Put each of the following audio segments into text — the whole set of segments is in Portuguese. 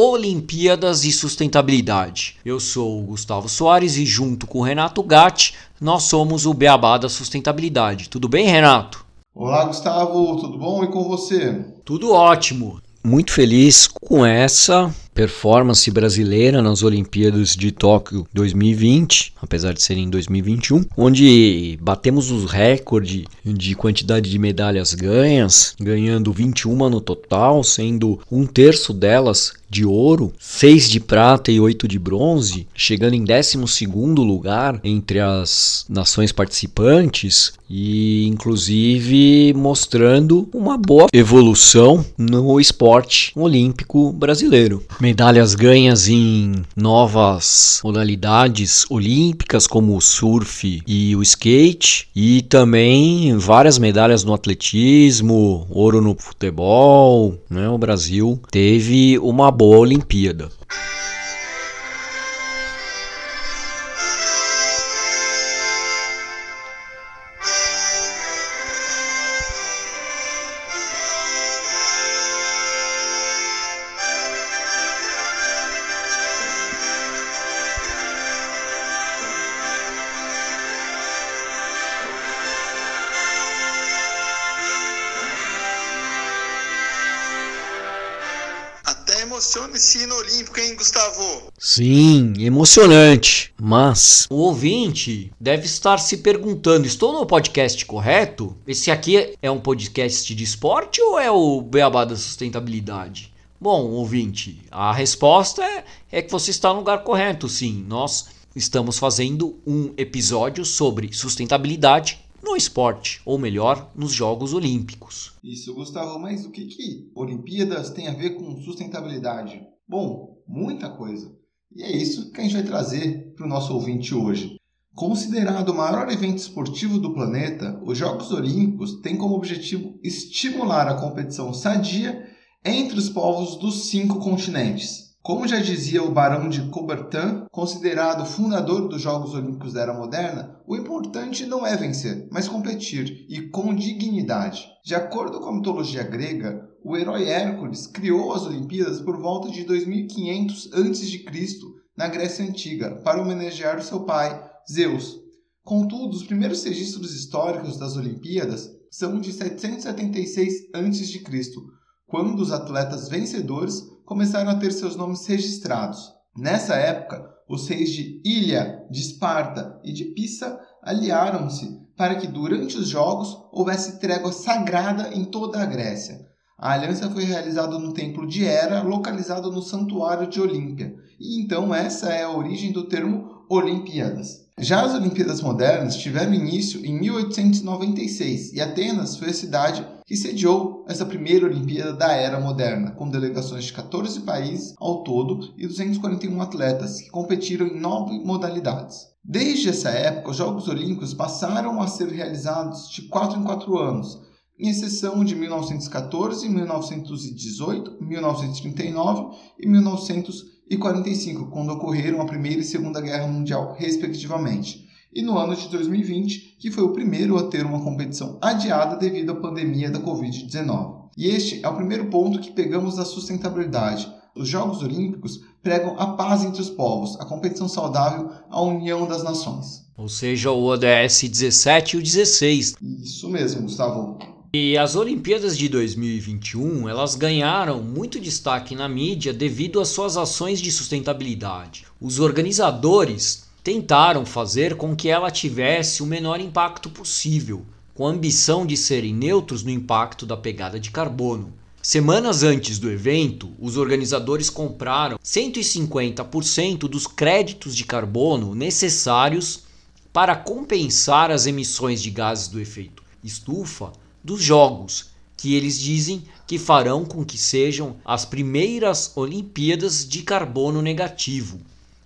Olimpíadas e Sustentabilidade. Eu sou o Gustavo Soares e junto com o Renato Gatti, nós somos o Beabá da Sustentabilidade. Tudo bem, Renato? Olá, Gustavo, tudo bom? E com você? Tudo ótimo. Muito feliz com essa performance brasileira nas Olimpíadas de Tóquio 2020, apesar de serem em 2021, onde batemos os recordes de quantidade de medalhas ganhas, ganhando 21 no total, sendo um terço delas de ouro, 6 de prata e 8 de bronze, chegando em 12 lugar entre as nações participantes e inclusive mostrando uma boa evolução no esporte olímpico brasileiro medalhas ganhas em novas modalidades olímpicas como o surf e o skate e também várias medalhas no atletismo, ouro no futebol, né? O Brasil teve uma boa Olimpíada. Emociona esse hino olímpico, hein, Gustavo? Sim, emocionante. Mas o ouvinte deve estar se perguntando: estou no podcast correto? Esse aqui é um podcast de esporte ou é o Beabá da Sustentabilidade? Bom, ouvinte, a resposta é, é que você está no lugar correto, sim. Nós estamos fazendo um episódio sobre sustentabilidade no esporte, ou melhor, nos Jogos Olímpicos. Isso, Gustavo, mas o que, que Olimpíadas tem a ver com sustentabilidade? Bom, muita coisa. E é isso que a gente vai trazer para o nosso ouvinte hoje. Considerado o maior evento esportivo do planeta, os Jogos Olímpicos têm como objetivo estimular a competição sadia entre os povos dos cinco continentes. Como já dizia o Barão de Coubertin, considerado fundador dos Jogos Olímpicos da Era Moderna, o importante não é vencer, mas competir, e com dignidade. De acordo com a mitologia grega, o herói Hércules criou as Olimpíadas por volta de 2500 a.C., na Grécia Antiga, para homenagear seu pai, Zeus. Contudo, os primeiros registros históricos das Olimpíadas são de 776 a.C., quando os atletas vencedores começaram a ter seus nomes registrados. Nessa época, os reis de Ilha, de Esparta e de Pisa aliaram-se para que durante os jogos houvesse trégua sagrada em toda a Grécia. A aliança foi realizada no templo de Hera, localizado no santuário de Olímpia, e então essa é a origem do termo Olimpíadas. Já as Olimpíadas modernas tiveram início em 1896 e Atenas foi a cidade que sediou essa primeira Olimpíada da era moderna, com delegações de 14 países ao todo e 241 atletas que competiram em nove modalidades. Desde essa época, os Jogos Olímpicos passaram a ser realizados de 4 em 4 anos, em exceção de 1914, 1918, 1939 e 1940 e 45, quando ocorreram a Primeira e Segunda Guerra Mundial, respectivamente, e no ano de 2020, que foi o primeiro a ter uma competição adiada devido à pandemia da Covid-19. E este é o primeiro ponto que pegamos da sustentabilidade. Os Jogos Olímpicos pregam a paz entre os povos, a competição saudável, a união das nações. Ou seja, o ODS 17 e o 16. Isso mesmo, Gustavo. E as Olimpíadas de 2021, elas ganharam muito destaque na mídia devido às suas ações de sustentabilidade. Os organizadores tentaram fazer com que ela tivesse o menor impacto possível, com a ambição de serem neutros no impacto da pegada de carbono. Semanas antes do evento, os organizadores compraram 150% dos créditos de carbono necessários para compensar as emissões de gases do efeito estufa dos jogos, que eles dizem que farão com que sejam as primeiras Olimpíadas de carbono negativo.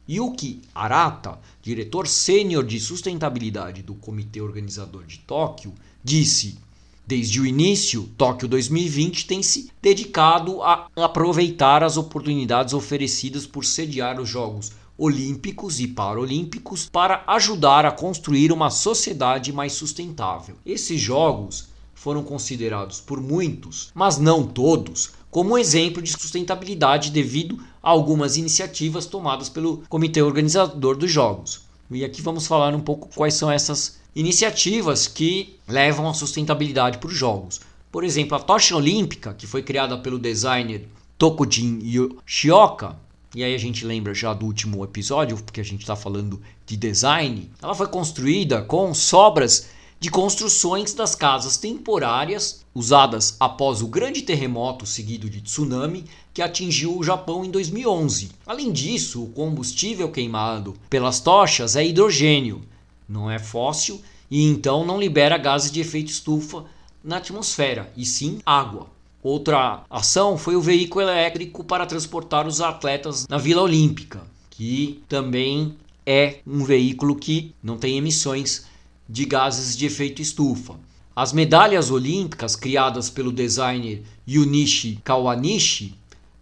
Yuki Arata, diretor sênior de sustentabilidade do comitê organizador de Tóquio, disse: Desde o início, Tóquio 2020 tem se dedicado a aproveitar as oportunidades oferecidas por sediar os Jogos Olímpicos e Paralímpicos para ajudar a construir uma sociedade mais sustentável. Esses Jogos foram considerados por muitos, mas não todos, como exemplo de sustentabilidade devido a algumas iniciativas tomadas pelo comitê organizador dos Jogos. E aqui vamos falar um pouco quais são essas iniciativas que levam a sustentabilidade para os Jogos. Por exemplo, a tocha olímpica, que foi criada pelo designer Tokujin Yoshioka, e aí a gente lembra já do último episódio, porque a gente está falando de design, ela foi construída com sobras de construções das casas temporárias usadas após o grande terremoto seguido de tsunami que atingiu o Japão em 2011. Além disso, o combustível queimado pelas tochas é hidrogênio, não é fóssil e então não libera gases de efeito estufa na atmosfera, e sim água. Outra ação foi o veículo elétrico para transportar os atletas na Vila Olímpica, que também é um veículo que não tem emissões de gases de efeito estufa. As medalhas olímpicas criadas pelo designer Yunichi Kawanishi,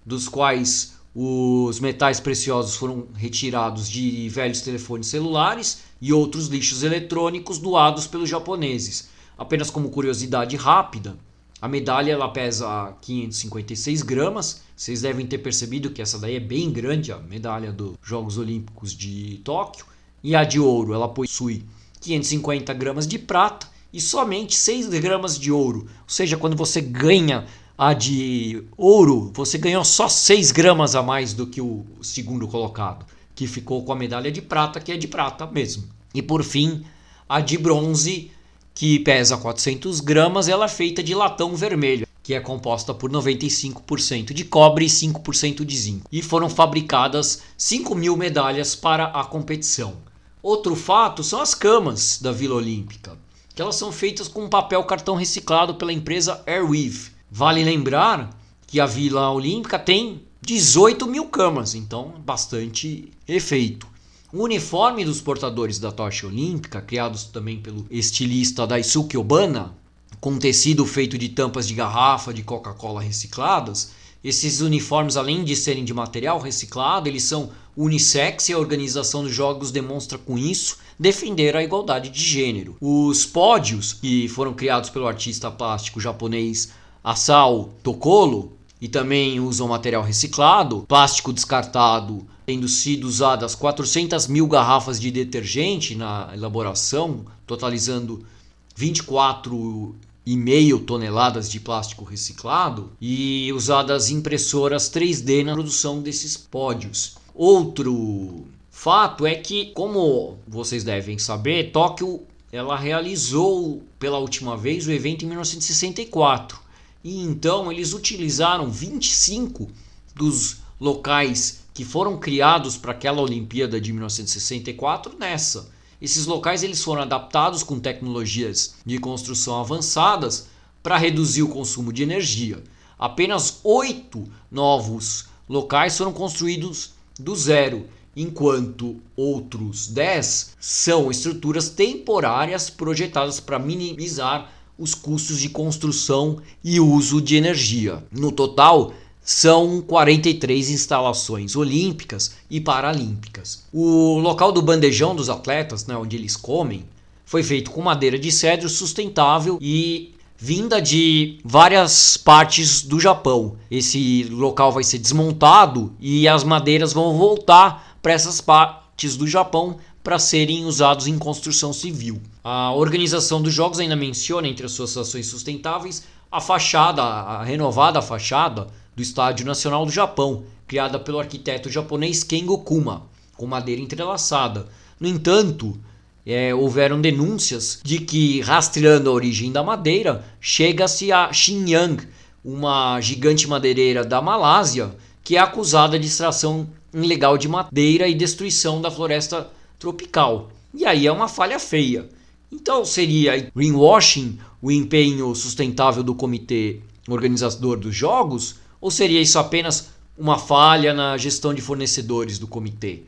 dos quais os metais preciosos foram retirados de velhos telefones celulares e outros lixos eletrônicos doados pelos japoneses. Apenas como curiosidade rápida, a medalha ela pesa 556 gramas. Vocês devem ter percebido que essa daí é bem grande, a medalha dos Jogos Olímpicos de Tóquio. E a de ouro ela possui 550 gramas de prata e somente 6 gramas de ouro. Ou seja, quando você ganha a de ouro, você ganhou só 6 gramas a mais do que o segundo colocado, que ficou com a medalha de prata, que é de prata mesmo. E por fim, a de bronze que pesa 400 gramas, ela é feita de latão vermelho, que é composta por 95% de cobre e 5% de zinco. E foram fabricadas 5 mil medalhas para a competição. Outro fato são as camas da Vila Olímpica, que elas são feitas com papel cartão reciclado pela empresa Airweave. Vale lembrar que a Vila Olímpica tem 18 mil camas, então bastante efeito. O uniforme dos portadores da tocha olímpica, criados também pelo estilista Daisuke Obana, com tecido feito de tampas de garrafa de Coca-Cola recicladas, esses uniformes, além de serem de material reciclado, eles são unissex e a organização dos jogos demonstra com isso defender a igualdade de gênero. Os pódios, que foram criados pelo artista plástico japonês Asao Tokolo, e também usam material reciclado, plástico descartado, tendo sido usadas 400 mil garrafas de detergente na elaboração, totalizando 24,5 toneladas de plástico reciclado e usadas impressoras 3D na produção desses pódios. Outro fato é que, como vocês devem saber, Tóquio ela realizou pela última vez o evento em 1964. E então eles utilizaram 25 dos locais que foram criados para aquela Olimpíada de 1964 nessa. Esses locais eles foram adaptados com tecnologias de construção avançadas para reduzir o consumo de energia. Apenas oito novos locais foram construídos do zero, enquanto outros dez são estruturas temporárias projetadas para minimizar os custos de construção e uso de energia. No total, são 43 instalações olímpicas e paralímpicas. O local do bandejão dos atletas, né, onde eles comem, foi feito com madeira de cedro sustentável e vinda de várias partes do Japão. Esse local vai ser desmontado e as madeiras vão voltar para essas partes do Japão para serem usados em construção civil. A organização dos jogos ainda menciona entre as suas ações sustentáveis a fachada, a renovada fachada do Estádio Nacional do Japão, criada pelo arquiteto japonês Kengo Kuma, com madeira entrelaçada. No entanto, é, houveram denúncias de que, rastreando a origem da madeira, chega-se a Xinyang, uma gigante madeireira da Malásia, que é acusada de extração ilegal de madeira e destruição da floresta tropical. E aí é uma falha feia. Então seria greenwashing o empenho sustentável do comitê organizador dos jogos? Ou seria isso apenas uma falha na gestão de fornecedores do comitê?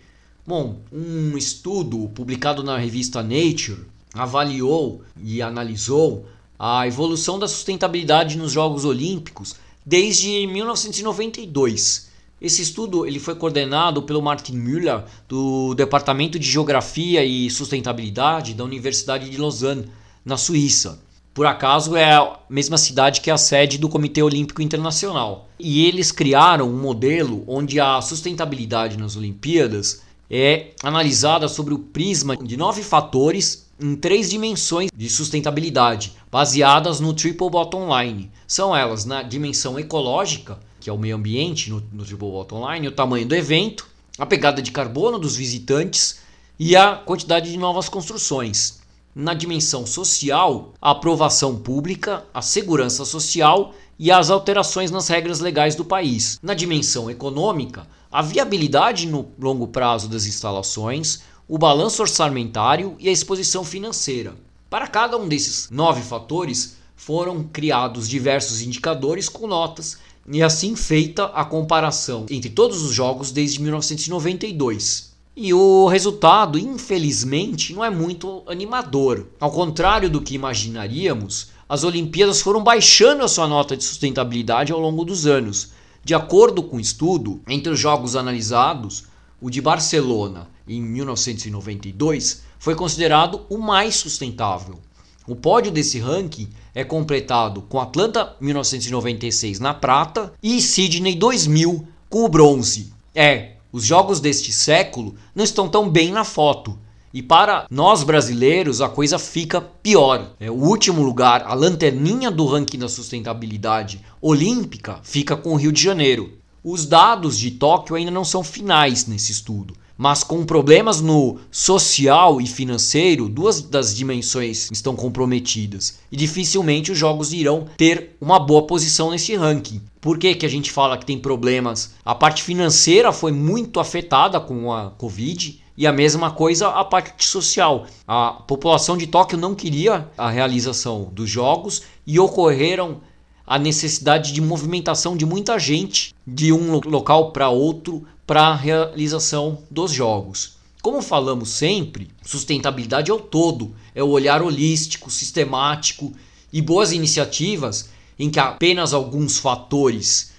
Bom, um estudo publicado na revista Nature avaliou e analisou a evolução da sustentabilidade nos Jogos Olímpicos desde 1992. Esse estudo ele foi coordenado pelo Martin Müller, do Departamento de Geografia e Sustentabilidade da Universidade de Lausanne, na Suíça. Por acaso é a mesma cidade que é a sede do Comitê Olímpico Internacional. E eles criaram um modelo onde a sustentabilidade nas Olimpíadas é analisada sobre o prisma de nove fatores em três dimensões de sustentabilidade, baseadas no Triple Bottom Line. São elas na dimensão ecológica, que é o meio ambiente no, no Triple Bottom Line, o tamanho do evento, a pegada de carbono dos visitantes e a quantidade de novas construções. Na dimensão social, a aprovação pública, a segurança social e as alterações nas regras legais do país. Na dimensão econômica, a viabilidade no longo prazo das instalações, o balanço orçamentário e a exposição financeira. Para cada um desses nove fatores, foram criados diversos indicadores com notas e assim feita a comparação entre todos os jogos desde 1992. E o resultado, infelizmente, não é muito animador. Ao contrário do que imaginaríamos, as Olimpíadas foram baixando a sua nota de sustentabilidade ao longo dos anos. De acordo com o estudo, entre os jogos analisados, o de Barcelona em 1992 foi considerado o mais sustentável. O pódio desse ranking é completado com Atlanta 1996 na prata e Sydney 2000 com o bronze. É, os jogos deste século não estão tão bem na foto. E para nós brasileiros a coisa fica pior. É, o último lugar, a lanterninha do ranking da sustentabilidade olímpica, fica com o Rio de Janeiro. Os dados de Tóquio ainda não são finais nesse estudo, mas com problemas no social e financeiro, duas das dimensões estão comprometidas e dificilmente os jogos irão ter uma boa posição nesse ranking. Por que, que a gente fala que tem problemas? A parte financeira foi muito afetada com a Covid e a mesma coisa a parte social. A população de Tóquio não queria a realização dos jogos e ocorreram a necessidade de movimentação de muita gente de um local para outro para a realização dos jogos. Como falamos sempre, sustentabilidade é o todo, é o olhar holístico, sistemático e boas iniciativas em que apenas alguns fatores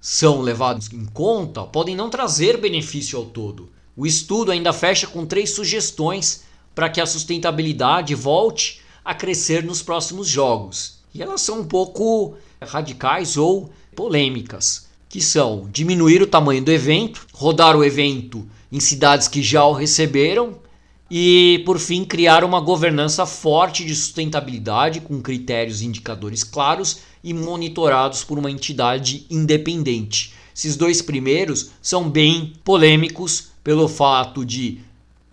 são levados em conta podem não trazer benefício ao todo. O estudo ainda fecha com três sugestões para que a sustentabilidade volte a crescer nos próximos jogos. E elas são um pouco radicais ou polêmicas, que são diminuir o tamanho do evento, rodar o evento em cidades que já o receberam e, por fim, criar uma governança forte de sustentabilidade com critérios e indicadores claros e monitorados por uma entidade independente. Esses dois primeiros são bem polêmicos pelo fato de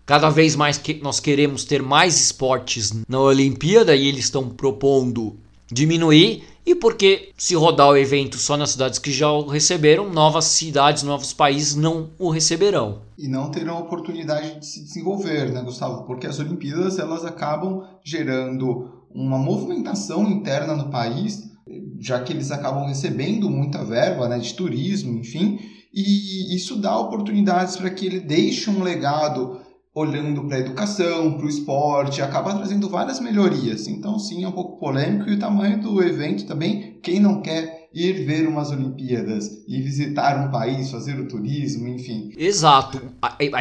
cada vez mais que nós queremos ter mais esportes na Olimpíada e eles estão propondo diminuir e porque se rodar o evento só nas cidades que já o receberam, novas cidades, novos países não o receberão. E não terão oportunidade de se desenvolver, né, Gustavo? Porque as Olimpíadas elas acabam gerando uma movimentação interna no país, já que eles acabam recebendo muita verba né, de turismo, enfim, e isso dá oportunidades para que ele deixe um legado olhando para a educação, para o esporte, acaba trazendo várias melhorias. Então, sim, é um pouco polêmico e o tamanho do evento também. Quem não quer ir ver umas Olimpíadas e visitar um país, fazer o turismo, enfim. Exato.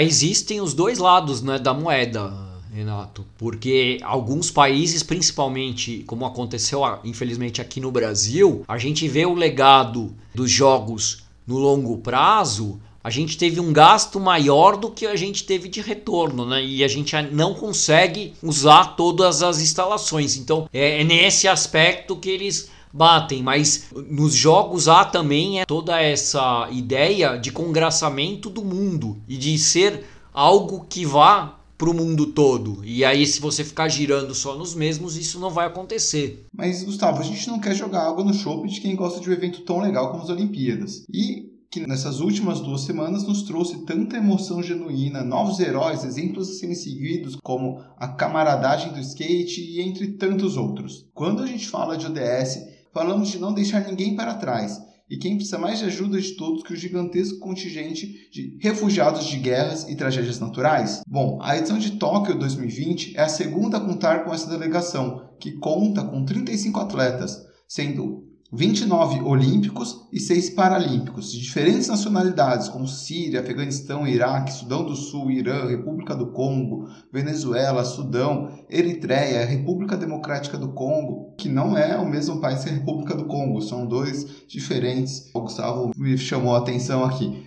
Existem os dois lados né, da moeda. Renato, porque alguns países, principalmente como aconteceu infelizmente aqui no Brasil, a gente vê o legado dos jogos no longo prazo a gente teve um gasto maior do que a gente teve de retorno, né? E a gente não consegue usar todas as instalações. Então é, é nesse aspecto que eles batem, mas nos jogos há também é toda essa ideia de congraçamento do mundo e de ser algo que vá para o mundo todo. E aí, se você ficar girando só nos mesmos, isso não vai acontecer. Mas, Gustavo, a gente não quer jogar água no chope de quem gosta de um evento tão legal como as Olimpíadas. E que nessas últimas duas semanas nos trouxe tanta emoção genuína, novos heróis, exemplos a serem seguidos, como a camaradagem do skate e entre tantos outros. Quando a gente fala de ODS, falamos de não deixar ninguém para trás. e quem precisa mais de ajuda de todos que o gigantesco contingente de refugiados de guerras e tragédias naturais? Bom, a edição de Tóquio 2020 é a segunda a contar com essa delegação, que conta com 35 atletas, sendo 29 olímpicos e 6 paralímpicos, de diferentes nacionalidades, como Síria, Afeganistão, Iraque, Sudão do Sul, Irã, República do Congo, Venezuela, Sudão, Eritreia, República Democrática do Congo, que não é o mesmo país que a República do Congo, são dois diferentes. O Gustavo me chamou a atenção aqui.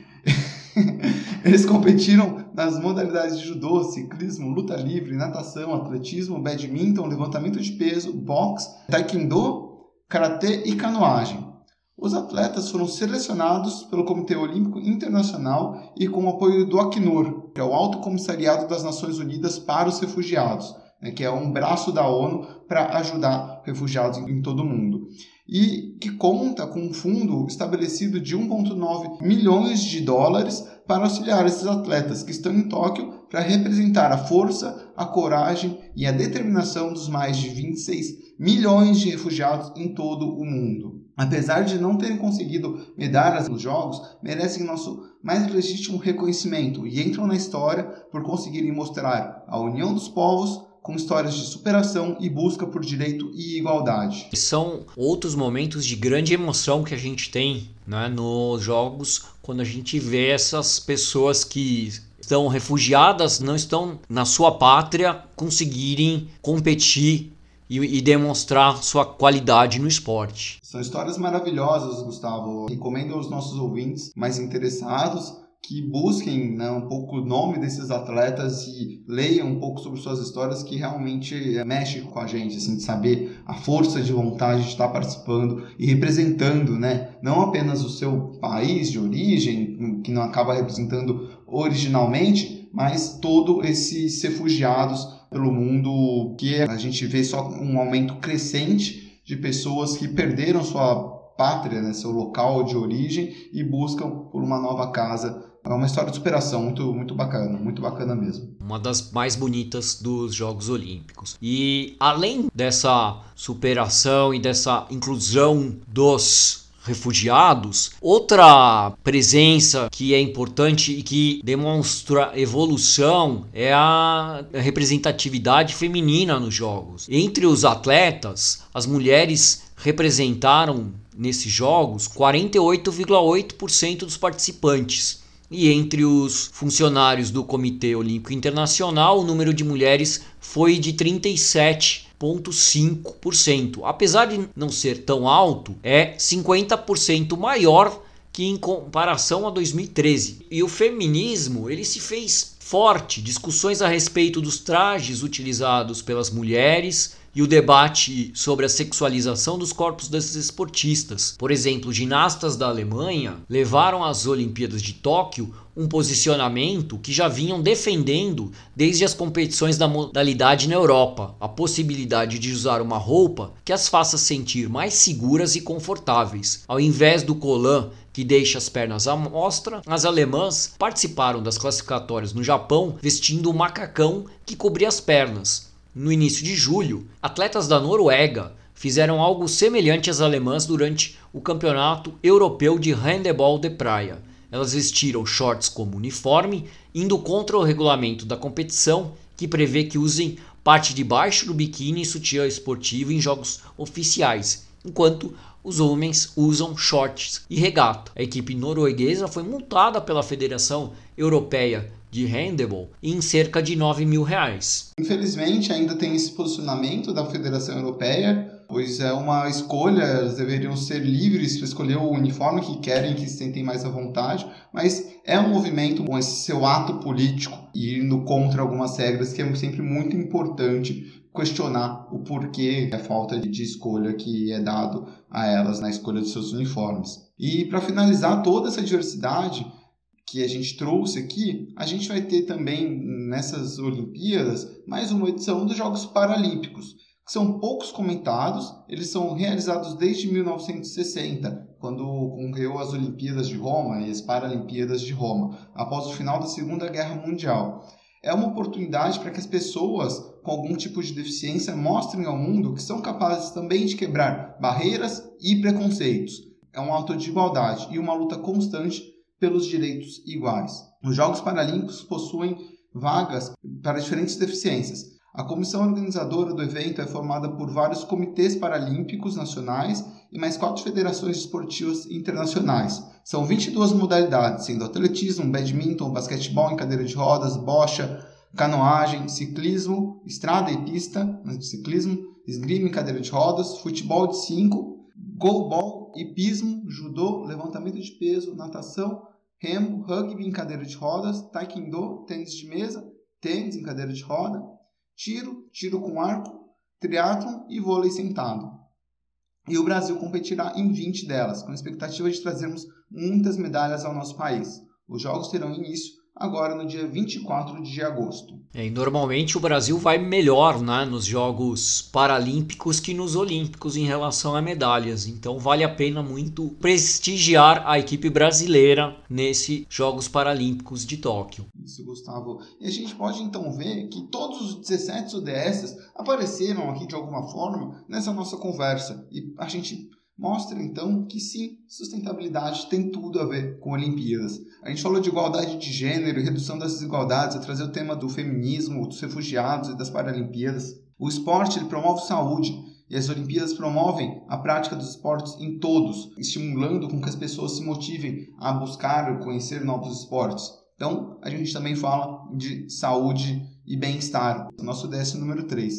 Eles competiram nas modalidades de judô, ciclismo, luta livre, natação, atletismo, badminton, levantamento de peso, boxe, taekwondo karatê e canoagem. Os atletas foram selecionados pelo Comitê Olímpico Internacional e com o apoio do Acnur, que é o Alto Comissariado das Nações Unidas para os Refugiados, né, que é um braço da ONU para ajudar refugiados em todo o mundo. E que conta com um fundo estabelecido de 1,9 milhões de dólares para auxiliar esses atletas que estão em Tóquio para representar a força, a coragem e a determinação dos mais de 26 milhões de refugiados em todo o mundo. Apesar de não terem conseguido medalhas nos Jogos, merecem nosso mais legítimo reconhecimento e entram na história por conseguirem mostrar a união dos povos com histórias de superação e busca por direito e igualdade. São outros momentos de grande emoção que a gente tem né, nos jogos quando a gente vê essas pessoas que estão refugiadas, não estão na sua pátria, conseguirem competir e, e, demonstrar sua qualidade no esporte. São histórias maravilhosas, Gustavo. Recomendo aos nossos ouvintes mais interessados que busquem né, um pouco o nome desses atletas e leiam um pouco sobre suas histórias que realmente é, mexe com a gente, assim, de saber a força de vontade de estar participando e representando, né, não apenas o seu país de origem, que não acaba representando originalmente, mas todos esses refugiados pelo mundo que a gente vê só um aumento crescente de pessoas que perderam sua pátria, né, seu local de origem e buscam por uma nova casa é uma história de superação muito, muito bacana, muito bacana mesmo. Uma das mais bonitas dos Jogos Olímpicos. E além dessa superação e dessa inclusão dos refugiados. Outra presença que é importante e que demonstra evolução é a representatividade feminina nos jogos. Entre os atletas, as mulheres representaram nesses jogos 48,8% dos participantes. E entre os funcionários do Comitê Olímpico Internacional, o número de mulheres foi de 37,5%. Apesar de não ser tão alto, é 50% maior que em comparação a 2013. E o feminismo, ele se fez forte, discussões a respeito dos trajes utilizados pelas mulheres, e o debate sobre a sexualização dos corpos desses esportistas. Por exemplo, ginastas da Alemanha levaram às Olimpíadas de Tóquio um posicionamento que já vinham defendendo desde as competições da modalidade na Europa, a possibilidade de usar uma roupa que as faça sentir mais seguras e confortáveis. Ao invés do colã que deixa as pernas à mostra, as alemãs participaram das classificatórias no Japão vestindo o macacão que cobria as pernas. No início de julho, atletas da Noruega fizeram algo semelhante às alemãs durante o Campeonato Europeu de Handebol de Praia. Elas vestiram shorts como uniforme, indo contra o regulamento da competição, que prevê que usem parte de baixo do biquíni e sutiã esportivo em jogos oficiais, enquanto os homens usam shorts e regata. A equipe norueguesa foi multada pela Federação Europeia de handebol em cerca de 9 mil reais. Infelizmente, ainda tem esse posicionamento da Federação Europeia, pois é uma escolha, elas deveriam ser livres para escolher o uniforme que querem, que se sentem mais à vontade, mas é um movimento com esse seu ato político e indo contra algumas regras que é sempre muito importante questionar o porquê a falta de escolha que é dado a elas na escolha de seus uniformes. E para finalizar toda essa diversidade, que a gente trouxe aqui, a gente vai ter também nessas Olimpíadas mais uma edição dos Jogos Paralímpicos, são poucos comentados, eles são realizados desde 1960, quando concorreu as Olimpíadas de Roma e as Paralimpíadas de Roma, após o final da Segunda Guerra Mundial. É uma oportunidade para que as pessoas com algum tipo de deficiência mostrem ao mundo que são capazes também de quebrar barreiras e preconceitos é um ato de igualdade e uma luta constante pelos direitos iguais. Os Jogos Paralímpicos possuem vagas para diferentes deficiências. A comissão organizadora do evento é formada por vários comitês paralímpicos nacionais e mais quatro federações esportivas internacionais. São 22 modalidades, sendo atletismo, badminton, basquetebol em cadeira de rodas, bocha, canoagem, ciclismo, estrada e pista ciclismo, esgrima em cadeira de rodas, futebol de 5, goalball, hipismo, judô, levantamento de peso, natação, remo, rugby em cadeira de rodas, taekwondo, tênis de mesa, tênis em cadeira de roda, tiro, tiro com arco, triatlon e vôlei sentado. E o Brasil competirá em 20 delas, com expectativa de trazermos muitas medalhas ao nosso país. Os jogos terão início agora no dia 24 de agosto. É, e normalmente o Brasil vai melhor né, nos Jogos Paralímpicos que nos Olímpicos em relação a medalhas. Então vale a pena muito prestigiar a equipe brasileira nesses Jogos Paralímpicos de Tóquio. Isso, Gustavo. E a gente pode então ver que todos os 17 ODS apareceram aqui de alguma forma nessa nossa conversa. E a gente mostra então que sim, sustentabilidade tem tudo a ver com Olimpíadas. A gente falou de igualdade de gênero e redução das desigualdades, a trazer o tema do feminismo, dos refugiados e das Paralimpíadas. O esporte ele promove saúde e as Olimpíadas promovem a prática dos esportes em todos, estimulando com que as pessoas se motivem a buscar conhecer novos esportes. Então, a gente também fala de saúde e bem-estar, nosso DS número 3.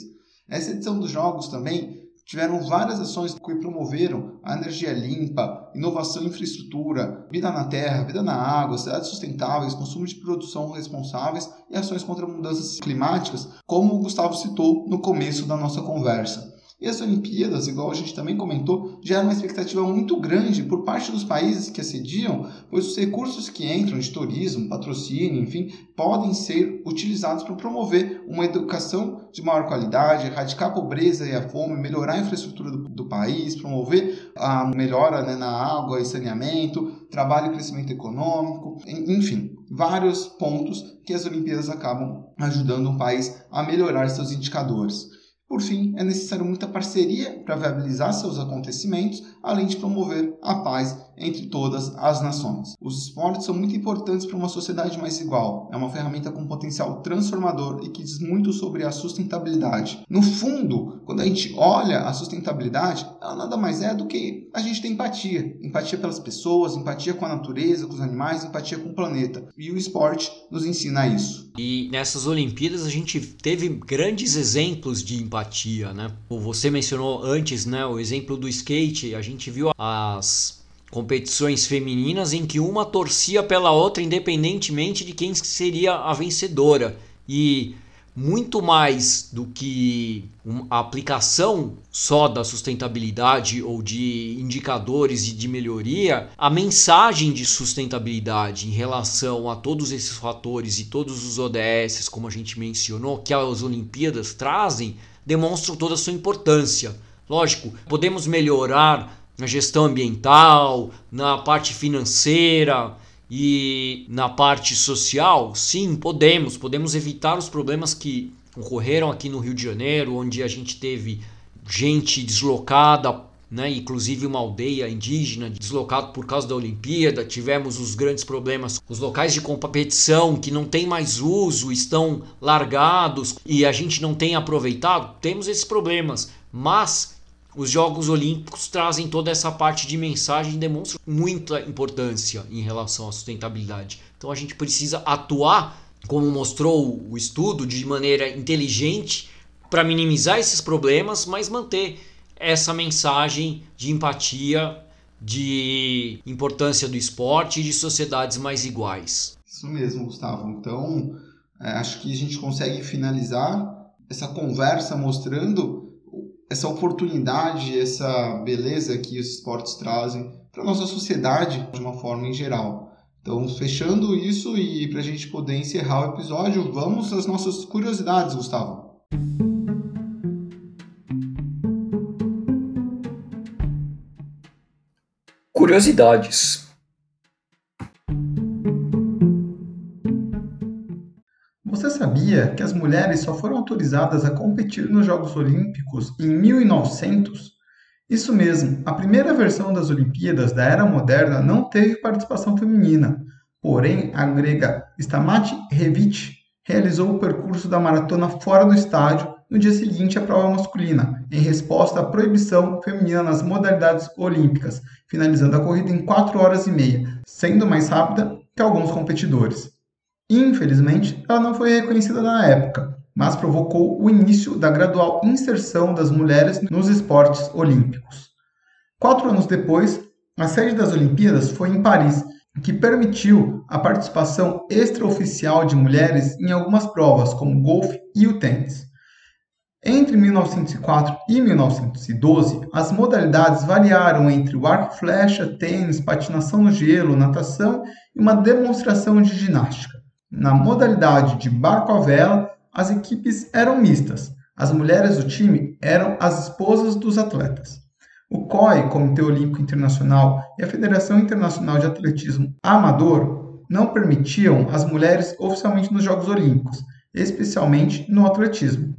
Essa edição dos Jogos também tiveram várias ações que promoveram a energia limpa, inovação em infraestrutura, vida na terra, vida na água, cidades sustentáveis, consumo de produção responsáveis e ações contra mudanças climáticas, como o Gustavo citou no começo da nossa conversa. E as Olimpíadas, igual a gente também comentou, geram uma expectativa muito grande por parte dos países que assediam, pois os recursos que entram de turismo, patrocínio, enfim, podem ser utilizados para promover uma educação de maior qualidade, erradicar a pobreza e a fome, melhorar a infraestrutura do, do país, promover a melhora né, na água e saneamento, trabalho e crescimento econômico, enfim, vários pontos que as Olimpíadas acabam ajudando o país a melhorar seus indicadores. Por fim, é necessário muita parceria para viabilizar seus acontecimentos, além de promover a paz entre todas as nações. Os esportes são muito importantes para uma sociedade mais igual. É uma ferramenta com potencial transformador e que diz muito sobre a sustentabilidade. No fundo, quando a gente olha a sustentabilidade, ela nada mais é do que a gente ter empatia. Empatia pelas pessoas, empatia com a natureza, com os animais, empatia com o planeta. E o esporte nos ensina isso. E nessas Olimpíadas a gente teve grandes exemplos de empatia, né? Você mencionou antes, né, o exemplo do skate. A gente viu as competições femininas em que uma torcia pela outra independentemente de quem seria a vencedora. E muito mais do que a aplicação só da sustentabilidade ou de indicadores de melhoria, a mensagem de sustentabilidade em relação a todos esses fatores e todos os ODS, como a gente mencionou, que as Olimpíadas trazem, demonstram toda a sua importância. Lógico, podemos melhorar na gestão ambiental, na parte financeira e na parte social, sim, podemos. Podemos evitar os problemas que ocorreram aqui no Rio de Janeiro, onde a gente teve gente deslocada, né, inclusive uma aldeia indígena deslocada por causa da Olimpíada. Tivemos os grandes problemas, os locais de competição que não tem mais uso, estão largados e a gente não tem aproveitado. Temos esses problemas, mas os Jogos Olímpicos trazem toda essa parte de mensagem e demonstram muita importância em relação à sustentabilidade. Então a gente precisa atuar, como mostrou o estudo, de maneira inteligente para minimizar esses problemas, mas manter essa mensagem de empatia, de importância do esporte e de sociedades mais iguais. Isso mesmo, Gustavo. Então, é, acho que a gente consegue finalizar essa conversa mostrando essa oportunidade, essa beleza que os esportes trazem para a nossa sociedade de uma forma em geral. Então, fechando isso e para a gente poder encerrar o episódio, vamos às nossas curiosidades, Gustavo. Curiosidades. Sabia que as mulheres só foram autorizadas a competir nos Jogos Olímpicos em 1900? Isso mesmo, a primeira versão das Olimpíadas da Era Moderna não teve participação feminina, porém a grega Stamati Revic realizou o percurso da maratona fora do estádio no dia seguinte à prova masculina, em resposta à proibição feminina nas modalidades olímpicas, finalizando a corrida em 4 horas e meia, sendo mais rápida que alguns competidores. Infelizmente, ela não foi reconhecida na época, mas provocou o início da gradual inserção das mulheres nos esportes olímpicos. Quatro anos depois, a sede das Olimpíadas foi em Paris, que permitiu a participação extraoficial de mulheres em algumas provas, como golfe e o tênis. Entre 1904 e 1912, as modalidades variaram entre o arco e flecha, tênis, patinação no gelo, natação e uma demonstração de ginástica. Na modalidade de barco à vela, as equipes eram mistas. As mulheres do time eram as esposas dos atletas. O COI, Comitê Olímpico Internacional, e a Federação Internacional de Atletismo Amador não permitiam as mulheres oficialmente nos Jogos Olímpicos, especialmente no atletismo.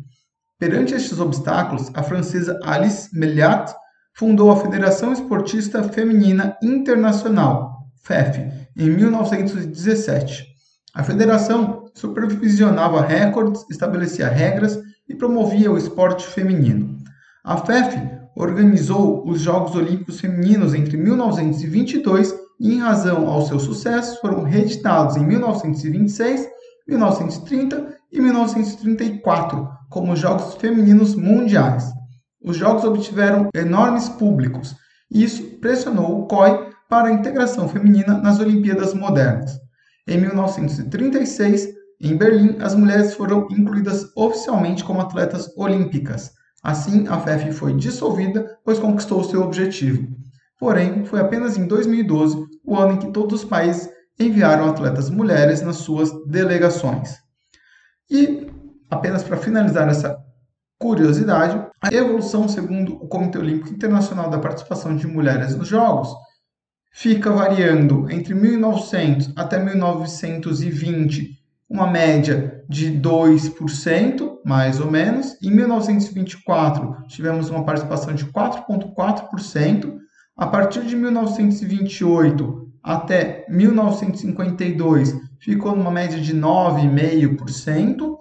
Perante estes obstáculos, a francesa Alice Meliat fundou a Federação Esportista Feminina Internacional, FEF, em 1917. A federação supervisionava recordes, estabelecia regras e promovia o esporte feminino. A FEF organizou os Jogos Olímpicos Femininos entre 1922 e, em razão ao seu sucesso, foram reeditados em 1926, 1930 e 1934 como Jogos Femininos Mundiais. Os Jogos obtiveram enormes públicos e isso pressionou o COI para a integração feminina nas Olimpíadas modernas. Em 1936, em Berlim, as mulheres foram incluídas oficialmente como atletas olímpicas. Assim, a FEF foi dissolvida, pois conquistou seu objetivo. Porém, foi apenas em 2012 o ano em que todos os países enviaram atletas mulheres nas suas delegações. E, apenas para finalizar essa curiosidade, a evolução segundo o Comitê Olímpico Internacional da participação de mulheres nos Jogos fica variando entre 1900 até 1920, uma média de 2%, mais ou menos. Em 1924, tivemos uma participação de 4,4%. A partir de 1928 até 1952, ficou numa média de 9,5%.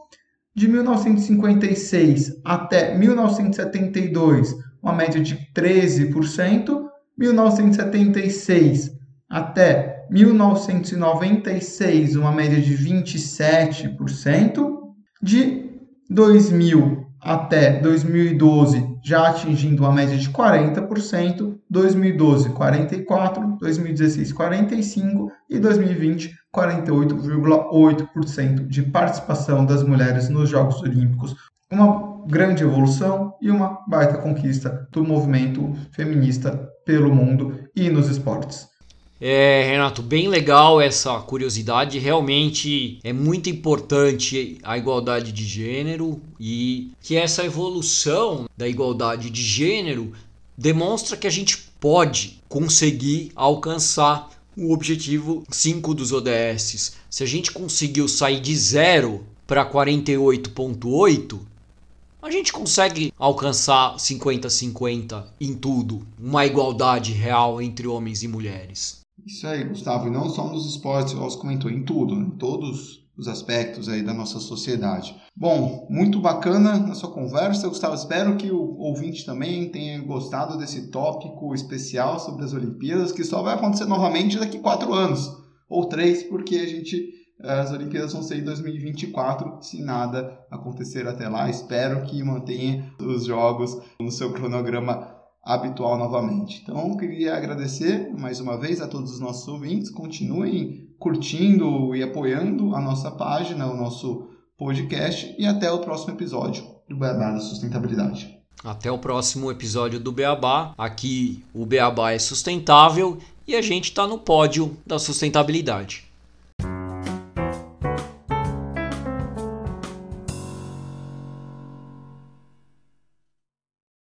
De 1956 até 1972, uma média de 13%. 1976 até 1996, uma média de 27%. De 2000 até 2012, já atingindo uma média de 40%, 2012 44, 2016 45 e 2020 48,8% de participação das mulheres nos Jogos Olímpicos. Uma grande evolução e uma baita conquista do movimento feminista pelo mundo e nos esportes. É, Renato, bem legal essa curiosidade. Realmente é muito importante a igualdade de gênero e que essa evolução da igualdade de gênero demonstra que a gente pode conseguir alcançar o objetivo 5 dos ODS. Se a gente conseguiu sair de 0 para 48,8, a gente consegue alcançar 50-50 em tudo, uma igualdade real entre homens e mulheres. Isso aí, Gustavo, e não só nos esportes, você comentou, em tudo, em todos os aspectos aí da nossa sociedade. Bom, muito bacana na sua conversa, Gustavo. Espero que o ouvinte também tenha gostado desse tópico especial sobre as Olimpíadas, que só vai acontecer novamente daqui quatro anos, ou três, porque a gente as Olimpíadas vão ser em 2024, se nada acontecer até lá. Espero que mantenha os jogos no seu cronograma habitual novamente. Então, queria agradecer mais uma vez a todos os nossos ouvintes. Continuem curtindo e apoiando a nossa página, o nosso podcast e até o próximo episódio do Beabá da Sustentabilidade. Até o próximo episódio do Beabá. Aqui o Beabá é sustentável e a gente está no pódio da sustentabilidade.